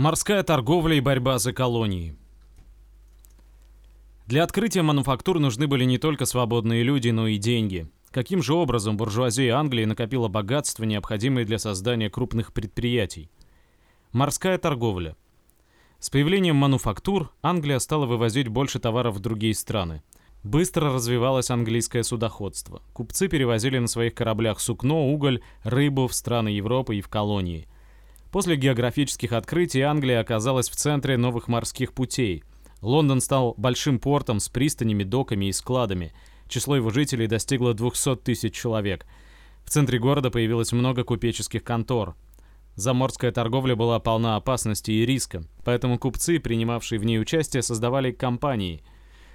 Морская торговля и борьба за колонии. Для открытия мануфактур нужны были не только свободные люди, но и деньги. Каким же образом буржуазия Англии накопила богатство, необходимое для создания крупных предприятий? Морская торговля. С появлением мануфактур Англия стала вывозить больше товаров в другие страны. Быстро развивалось английское судоходство. Купцы перевозили на своих кораблях сукно, уголь, рыбу в страны Европы и в колонии. После географических открытий Англия оказалась в центре новых морских путей. Лондон стал большим портом с пристанями, доками и складами. Число его жителей достигло 200 тысяч человек. В центре города появилось много купеческих контор. Заморская торговля была полна опасности и риска, поэтому купцы, принимавшие в ней участие, создавали компании.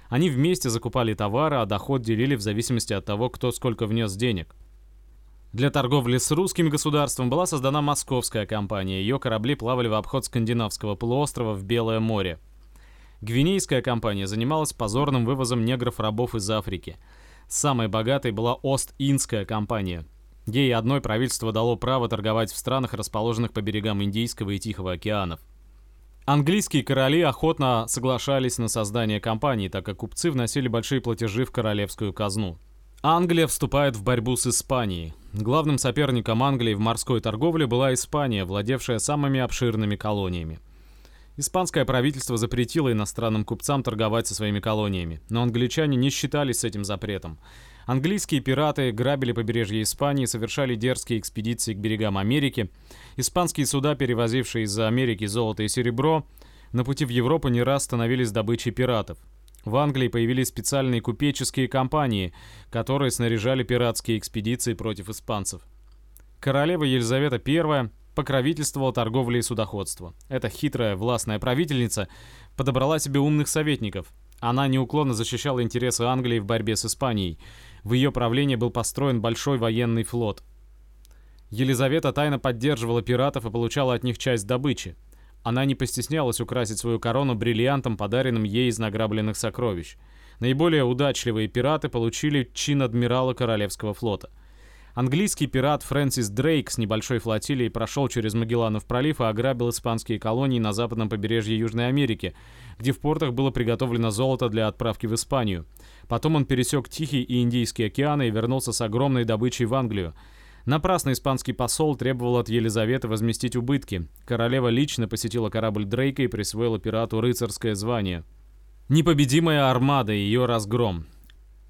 Они вместе закупали товары, а доход делили в зависимости от того, кто сколько внес денег. Для торговли с русским государством была создана Московская компания. Ее корабли плавали в обход скандинавского полуострова в Белое море. Гвинейская компания занималась позорным вывозом негров-рабов из Африки. Самой богатой была Ост-Индская компания. Ей одной правительство дало право торговать в странах, расположенных по берегам Индийского и Тихого океанов. Английские короли охотно соглашались на создание компании, так как купцы вносили большие платежи в королевскую казну. Англия вступает в борьбу с Испанией. Главным соперником Англии в морской торговле была Испания, владевшая самыми обширными колониями. Испанское правительство запретило иностранным купцам торговать со своими колониями, но англичане не считались с этим запретом. Английские пираты грабили побережье Испании, совершали дерзкие экспедиции к берегам Америки. Испанские суда, перевозившие из-за Америки золото и серебро, на пути в Европу не раз становились добычей пиратов. В Англии появились специальные купеческие компании, которые снаряжали пиратские экспедиции против испанцев. Королева Елизавета I покровительствовала торговле и судоходству. Эта хитрая властная правительница подобрала себе умных советников. Она неуклонно защищала интересы Англии в борьбе с Испанией. В ее правлении был построен большой военный флот. Елизавета тайно поддерживала пиратов и получала от них часть добычи. Она не постеснялась украсить свою корону бриллиантом, подаренным ей из награбленных сокровищ. Наиболее удачливые пираты получили чин адмирала Королевского флота. Английский пират Фрэнсис Дрейк с небольшой флотилией прошел через Магелланов пролив и ограбил испанские колонии на западном побережье Южной Америки, где в портах было приготовлено золото для отправки в Испанию. Потом он пересек Тихий и Индийский океаны и вернулся с огромной добычей в Англию. Напрасно испанский посол требовал от Елизаветы возместить убытки. Королева лично посетила корабль Дрейка и присвоила пирату рыцарское звание. Непобедимая армада и ее разгром.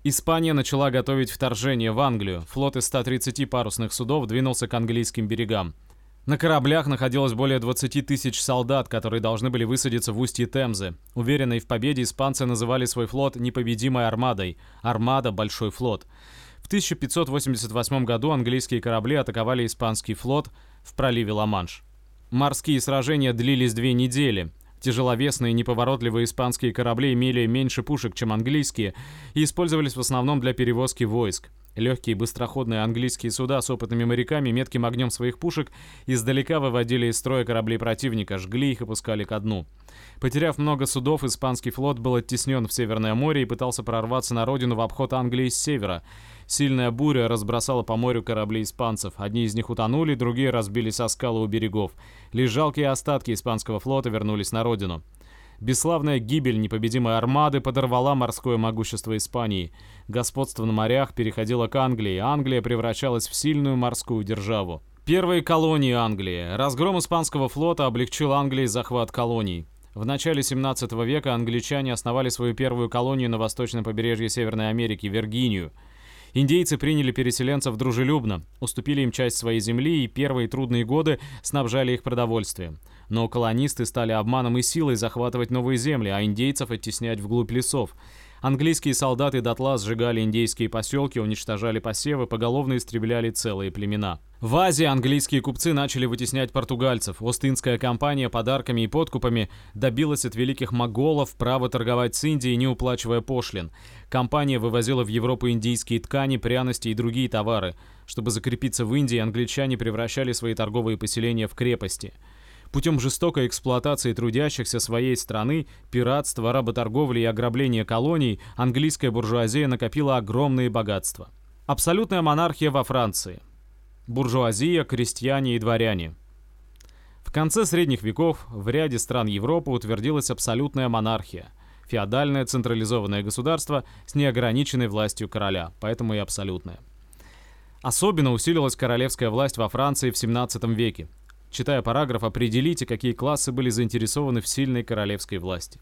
Испания начала готовить вторжение в Англию. Флот из 130 парусных судов двинулся к английским берегам. На кораблях находилось более 20 тысяч солдат, которые должны были высадиться в устье Темзы. Уверенные в победе, испанцы называли свой флот непобедимой армадой. Армада – большой флот. В 1588 году английские корабли атаковали испанский флот в проливе Ла-Манш. Морские сражения длились две недели. Тяжеловесные неповоротливые испанские корабли имели меньше пушек, чем английские, и использовались в основном для перевозки войск. Легкие быстроходные английские суда с опытными моряками метким огнем своих пушек издалека выводили из строя корабли противника, жгли их и пускали ко дну. Потеряв много судов, испанский флот был оттеснен в Северное море и пытался прорваться на родину в обход Англии с севера. Сильная буря разбросала по морю корабли испанцев. Одни из них утонули, другие разбились о скалы у берегов. Лишь жалкие остатки испанского флота вернулись на родину. Бесславная гибель непобедимой армады подорвала морское могущество Испании. Господство на морях переходило к Англии, Англия превращалась в сильную морскую державу. Первые колонии Англии. Разгром испанского флота облегчил Англии захват колоний. В начале 17 века англичане основали свою первую колонию на восточном побережье Северной Америки, Виргинию. Индейцы приняли переселенцев дружелюбно, уступили им часть своей земли и первые трудные годы снабжали их продовольствием. Но колонисты стали обманом и силой захватывать новые земли, а индейцев оттеснять вглубь лесов. Английские солдаты дотла сжигали индейские поселки, уничтожали посевы, поголовно истребляли целые племена. В Азии английские купцы начали вытеснять португальцев. Остинская компания подарками и подкупами добилась от великих моголов права торговать с Индией, не уплачивая пошлин. Компания вывозила в Европу индийские ткани, пряности и другие товары. Чтобы закрепиться в Индии, англичане превращали свои торговые поселения в крепости. Путем жестокой эксплуатации трудящихся своей страны, пиратства, работорговли и ограбления колоний, английская буржуазия накопила огромные богатства. Абсолютная монархия во Франции. Буржуазия, крестьяне и дворяне. В конце средних веков в ряде стран Европы утвердилась абсолютная монархия – феодальное централизованное государство с неограниченной властью короля, поэтому и абсолютное. Особенно усилилась королевская власть во Франции в 17 веке. Читая параграф, определите, какие классы были заинтересованы в сильной королевской власти.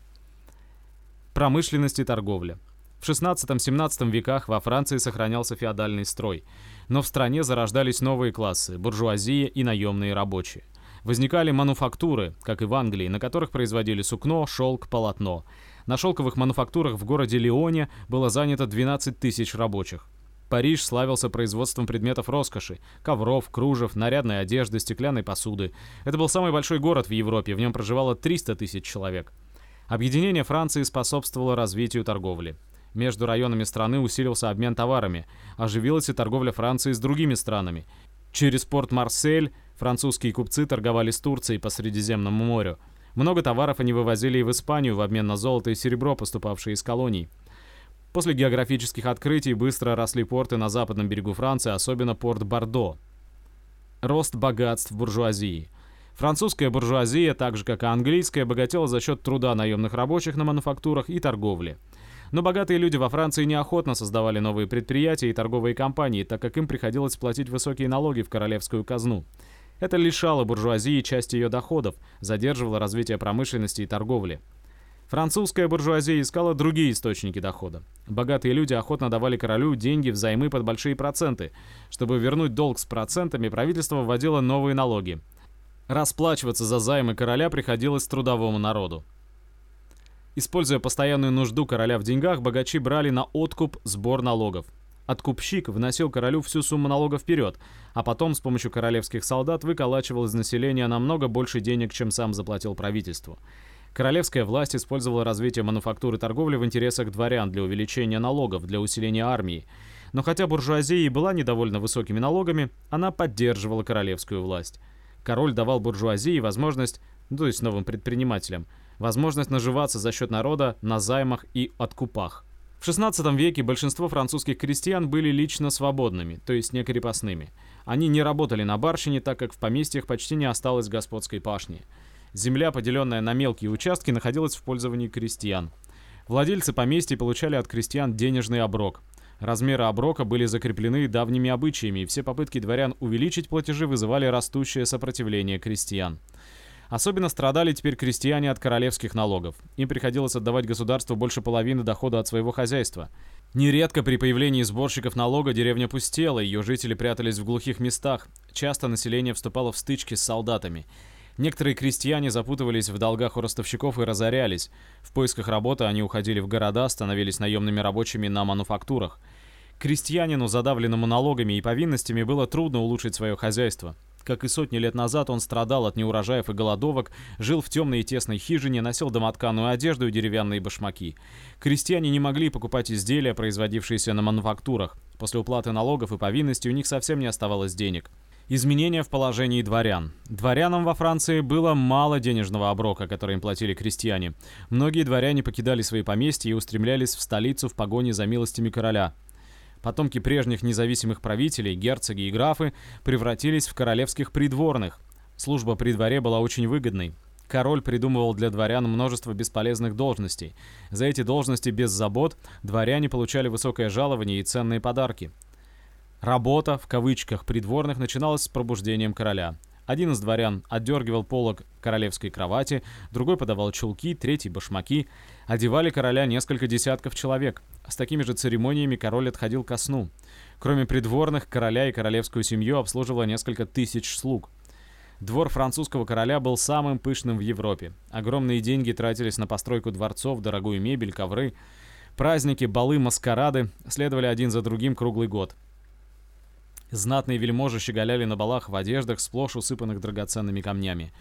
Промышленность и торговля. В 16-17 веках во Франции сохранялся феодальный строй, но в стране зарождались новые классы – буржуазия и наемные рабочие. Возникали мануфактуры, как и в Англии, на которых производили сукно, шелк, полотно. На шелковых мануфактурах в городе Лионе было занято 12 тысяч рабочих. Париж славился производством предметов роскоши – ковров, кружев, нарядной одежды, стеклянной посуды. Это был самый большой город в Европе, в нем проживало 300 тысяч человек. Объединение Франции способствовало развитию торговли. Между районами страны усилился обмен товарами, оживилась и торговля Франции с другими странами. Через порт Марсель французские купцы торговали с Турцией по Средиземному морю. Много товаров они вывозили и в Испанию в обмен на золото и серебро, поступавшие из колоний. После географических открытий быстро росли порты на западном берегу Франции, особенно порт Бордо. Рост богатств буржуазии. Французская буржуазия, так же как и английская, богатела за счет труда наемных рабочих на мануфактурах и торговли. Но богатые люди во Франции неохотно создавали новые предприятия и торговые компании, так как им приходилось платить высокие налоги в королевскую казну. Это лишало буржуазии части ее доходов, задерживало развитие промышленности и торговли. Французская буржуазия искала другие источники дохода. Богатые люди охотно давали королю деньги взаймы под большие проценты. Чтобы вернуть долг с процентами, правительство вводило новые налоги. Расплачиваться за займы короля приходилось трудовому народу. Используя постоянную нужду короля в деньгах, богачи брали на откуп сбор налогов. Откупщик вносил королю всю сумму налога вперед, а потом с помощью королевских солдат выколачивал из населения намного больше денег, чем сам заплатил правительству. Королевская власть использовала развитие мануфактуры и торговли в интересах дворян для увеличения налогов, для усиления армии. Но хотя буржуазия и была недовольна высокими налогами, она поддерживала королевскую власть. Король давал буржуазии возможность, ну, то есть новым предпринимателям, возможность наживаться за счет народа на займах и откупах. В XVI веке большинство французских крестьян были лично свободными, то есть не крепостными. Они не работали на барщине, так как в поместьях почти не осталось господской пашни. Земля, поделенная на мелкие участки, находилась в пользовании крестьян. Владельцы поместья получали от крестьян денежный оброк. Размеры оброка были закреплены давними обычаями, и все попытки дворян увеличить платежи вызывали растущее сопротивление крестьян. Особенно страдали теперь крестьяне от королевских налогов. Им приходилось отдавать государству больше половины дохода от своего хозяйства. Нередко при появлении сборщиков налога деревня пустела, ее жители прятались в глухих местах. Часто население вступало в стычки с солдатами. Некоторые крестьяне запутывались в долгах у ростовщиков и разорялись. В поисках работы они уходили в города, становились наемными рабочими на мануфактурах. Крестьянину, задавленному налогами и повинностями, было трудно улучшить свое хозяйство. Как и сотни лет назад, он страдал от неурожаев и голодовок, жил в темной и тесной хижине, носил домотканую одежду и деревянные башмаки. Крестьяне не могли покупать изделия, производившиеся на мануфактурах. После уплаты налогов и повинностей у них совсем не оставалось денег. Изменения в положении дворян. Дворянам во Франции было мало денежного оброка, который им платили крестьяне. Многие дворяне покидали свои поместья и устремлялись в столицу в погоне за милостями короля. Потомки прежних независимых правителей, герцоги и графы, превратились в королевских придворных. Служба при дворе была очень выгодной. Король придумывал для дворян множество бесполезных должностей. За эти должности без забот дворяне получали высокое жалование и ценные подарки. Работа, в кавычках, придворных начиналась с пробуждением короля. Один из дворян отдергивал полог королевской кровати, другой подавал чулки, третий — башмаки. Одевали короля несколько десятков человек. С такими же церемониями король отходил ко сну. Кроме придворных, короля и королевскую семью обслуживало несколько тысяч слуг. Двор французского короля был самым пышным в Европе. Огромные деньги тратились на постройку дворцов, дорогую мебель, ковры. Праздники, балы, маскарады следовали один за другим круглый год. Знатные вельможи щеголяли на балах в одеждах, сплошь усыпанных драгоценными камнями.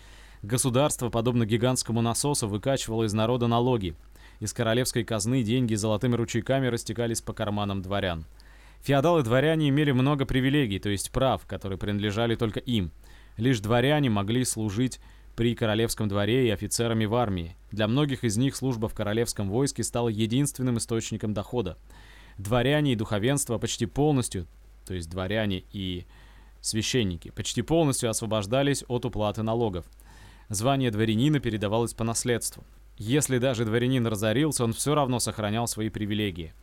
Государство, подобно гигантскому насосу, выкачивало из народа налоги. Из королевской казны деньги золотыми ручейками растекались по карманам дворян. Феодалы-дворяне имели много привилегий, то есть прав, которые принадлежали только им. Лишь дворяне могли служить при королевском дворе и офицерами в армии. Для многих из них служба в королевском войске стала единственным источником дохода. Дворяне и духовенство почти полностью, то есть дворяне и священники, почти полностью освобождались от уплаты налогов. Звание дворянина передавалось по наследству. Если даже дворянин разорился, он все равно сохранял свои привилегии.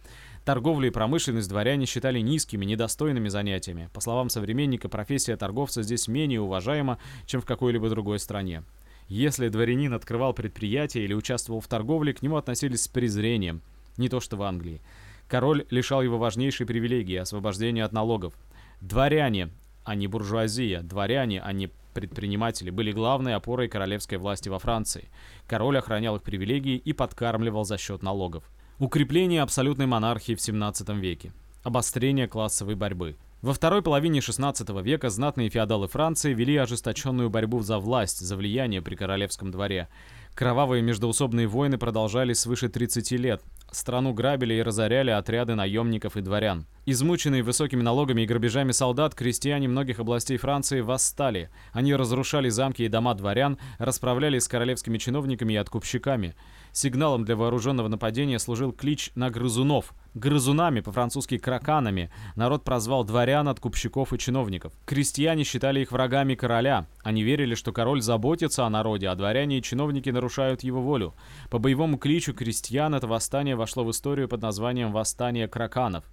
Торговлю и промышленность дворяне считали низкими, недостойными занятиями. По словам современника, профессия торговца здесь менее уважаема, чем в какой-либо другой стране. Если дворянин открывал предприятие или участвовал в торговле, к нему относились с презрением. Не то что в Англии. Король лишал его важнейшей привилегии – освобождения от налогов. Дворяне, а не буржуазия, дворяне, а не предприниматели, были главной опорой королевской власти во Франции. Король охранял их привилегии и подкармливал за счет налогов. Укрепление абсолютной монархии в 17 веке. Обострение классовой борьбы. Во второй половине 16 века знатные феодалы Франции вели ожесточенную борьбу за власть, за влияние при королевском дворе. Кровавые междоусобные войны продолжались свыше 30 лет. Страну грабили и разоряли отряды наемников и дворян. Измученные высокими налогами и грабежами солдат, крестьяне многих областей Франции восстали. Они разрушали замки и дома дворян, расправлялись с королевскими чиновниками и откупщиками. Сигналом для вооруженного нападения служил клич на грызунов. Грызунами, по-французски краканами, народ прозвал дворян, откупщиков и чиновников. Крестьяне считали их врагами короля. Они верили, что король заботится о народе, а дворяне и чиновники нарушают его волю. По боевому кличу крестьян это восстание вошло в историю под названием «Восстание краканов».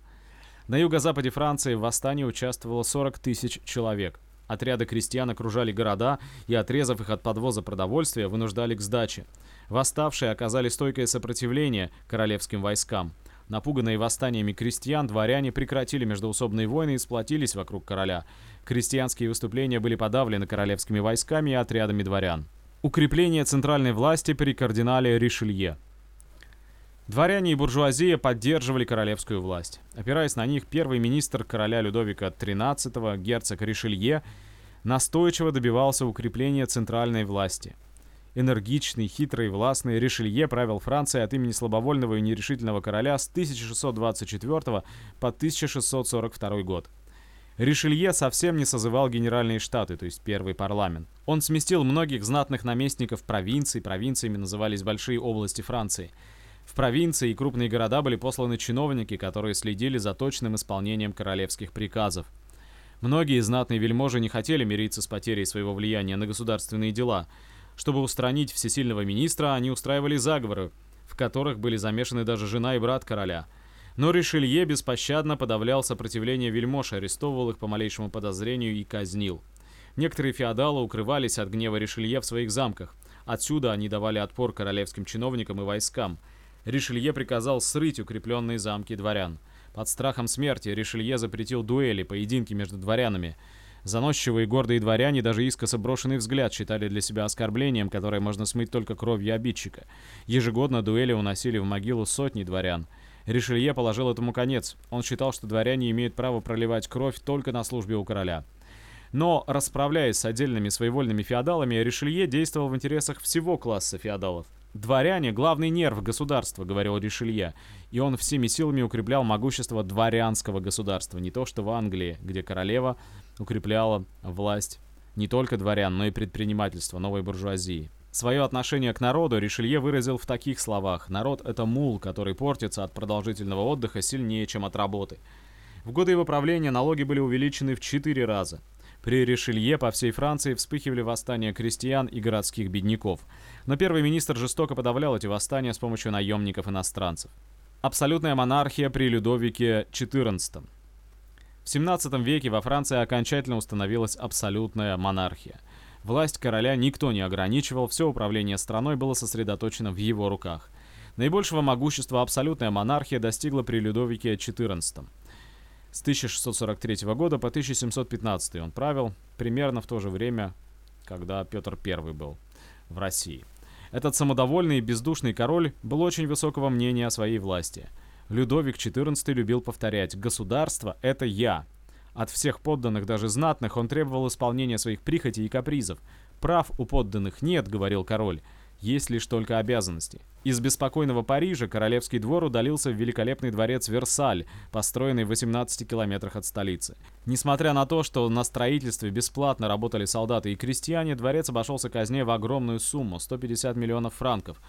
На юго-западе Франции в восстании участвовало 40 тысяч человек. Отряды крестьян окружали города и, отрезав их от подвоза продовольствия, вынуждали к сдаче. Восставшие оказали стойкое сопротивление королевским войскам. Напуганные восстаниями крестьян, дворяне прекратили междоусобные войны и сплотились вокруг короля. Крестьянские выступления были подавлены королевскими войсками и отрядами дворян. Укрепление центральной власти при кардинале Ришелье. Дворяне и буржуазия поддерживали королевскую власть. Опираясь на них, первый министр короля Людовика XIII, герцог Ришелье, настойчиво добивался укрепления центральной власти – Энергичный, хитрый, властный Ришелье правил Францией от имени слабовольного и нерешительного короля с 1624 по 1642 год. Ришелье совсем не созывал генеральные штаты, то есть первый парламент. Он сместил многих знатных наместников провинций, провинциями назывались большие области Франции. В провинции и крупные города были посланы чиновники, которые следили за точным исполнением королевских приказов. Многие знатные вельможи не хотели мириться с потерей своего влияния на государственные дела – чтобы устранить всесильного министра, они устраивали заговоры, в которых были замешаны даже жена и брат короля. Но Ришелье беспощадно подавлял сопротивление вельмож, арестовывал их по малейшему подозрению и казнил. Некоторые феодалы укрывались от гнева Ришелье в своих замках. Отсюда они давали отпор королевским чиновникам и войскам. Ришелье приказал срыть укрепленные замки дворян. Под страхом смерти Ришелье запретил дуэли, поединки между дворянами – Заносчивые и гордые дворяне даже искоса брошенный взгляд считали для себя оскорблением, которое можно смыть только кровью обидчика. Ежегодно дуэли уносили в могилу сотни дворян. Ришелье положил этому конец. Он считал, что дворяне имеют право проливать кровь только на службе у короля. Но, расправляясь с отдельными своевольными феодалами, Ришелье действовал в интересах всего класса феодалов. «Дворяне — главный нерв государства», — говорил Ришелье, и он всеми силами укреплял могущество дворянского государства, не то что в Англии, где королева укрепляла власть не только дворян, но и предпринимательства новой буржуазии. Свое отношение к народу Ришелье выразил в таких словах «Народ — это мул, который портится от продолжительного отдыха сильнее, чем от работы». В годы его правления налоги были увеличены в четыре раза. При Ришелье по всей Франции вспыхивали восстания крестьян и городских бедняков. Но первый министр жестоко подавлял эти восстания с помощью наемников-иностранцев. Абсолютная монархия при Людовике XIV. В 17 веке во Франции окончательно установилась абсолютная монархия. Власть короля никто не ограничивал, все управление страной было сосредоточено в его руках. Наибольшего могущества абсолютная монархия достигла при Людовике XIV. С 1643 года по 1715 он правил, примерно в то же время, когда Петр I был в России. Этот самодовольный и бездушный король был очень высокого мнения о своей власти. Людовик XIV любил повторять «государство – это я». От всех подданных, даже знатных, он требовал исполнения своих прихотей и капризов. «Прав у подданных нет», — говорил король, — «есть лишь только обязанности». Из беспокойного Парижа королевский двор удалился в великолепный дворец Версаль, построенный в 18 километрах от столицы. Несмотря на то, что на строительстве бесплатно работали солдаты и крестьяне, дворец обошелся казне в огромную сумму – 150 миллионов франков.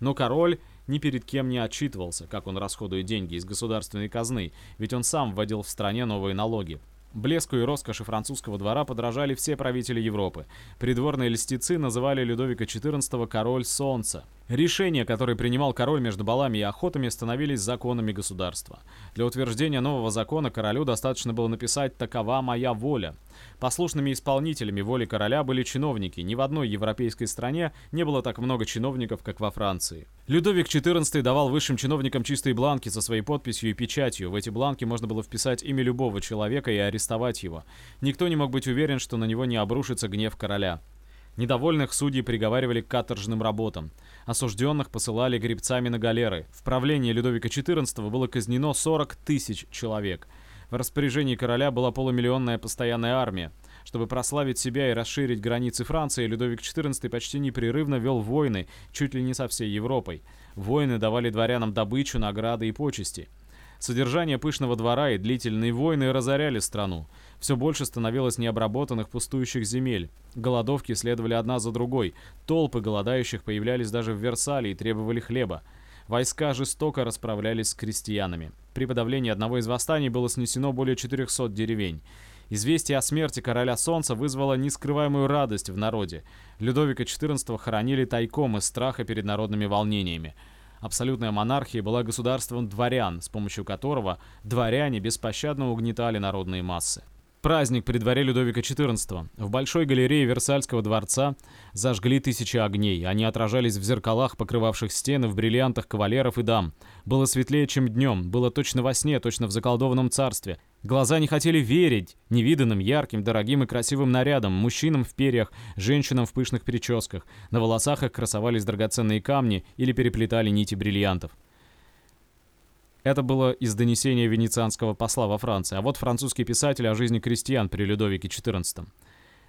Но король ни перед кем не отчитывался, как он расходует деньги из государственной казны, ведь он сам вводил в стране новые налоги. Блеску и роскоши французского двора подражали все правители Европы. Придворные льстецы называли Людовика XIV «король солнца». Решения, которые принимал король между балами и охотами, становились законами государства. Для утверждения нового закона королю достаточно было написать «такова моя воля». Послушными исполнителями воли короля были чиновники. Ни в одной европейской стране не было так много чиновников, как во Франции. Людовик XIV давал высшим чиновникам чистые бланки со своей подписью и печатью. В эти бланки можно было вписать имя любого человека и арестовать его. Никто не мог быть уверен, что на него не обрушится гнев короля. Недовольных судей приговаривали к каторжным работам. Осужденных посылали гребцами на галеры. В правлении Людовика XIV было казнено 40 тысяч человек. В распоряжении короля была полумиллионная постоянная армия. Чтобы прославить себя и расширить границы Франции, Людовик XIV почти непрерывно вел войны, чуть ли не со всей Европой. Войны давали дворянам добычу, награды и почести. Содержание пышного двора и длительные войны разоряли страну. Все больше становилось необработанных пустующих земель. Голодовки следовали одна за другой. Толпы голодающих появлялись даже в Версале и требовали хлеба. Войска жестоко расправлялись с крестьянами. При подавлении одного из восстаний было снесено более 400 деревень. Известие о смерти короля солнца вызвало нескрываемую радость в народе. Людовика XIV хоронили тайком из страха перед народными волнениями. Абсолютная монархия была государством дворян, с помощью которого дворяне беспощадно угнетали народные массы. Праздник при дворе Людовика XIV. В большой галерее Версальского дворца зажгли тысячи огней. Они отражались в зеркалах, покрывавших стены, в бриллиантах кавалеров и дам. Было светлее, чем днем. Было точно во сне, точно в заколдованном царстве. Глаза не хотели верить невиданным, ярким, дорогим и красивым нарядам, мужчинам в перьях, женщинам в пышных прическах. На волосах их красовались драгоценные камни или переплетали нити бриллиантов. Это было из донесения венецианского посла во Франции, а вот французский писатель о жизни крестьян при Людовике XIV.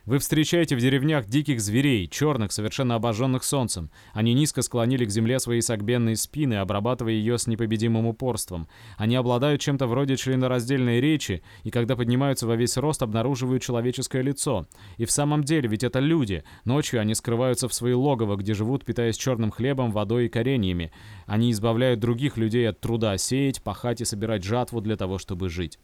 Вы встречаете в деревнях диких зверей, черных, совершенно обожженных солнцем. Они низко склонили к земле свои согбенные спины, обрабатывая ее с непобедимым упорством. Они обладают чем-то вроде членораздельной речи, и когда поднимаются во весь рост, обнаруживают человеческое лицо. И в самом деле, ведь это люди. Ночью они скрываются в свои логово, где живут, питаясь черным хлебом, водой и кореньями. Они избавляют других людей от труда сеять, пахать и собирать жатву для того, чтобы жить.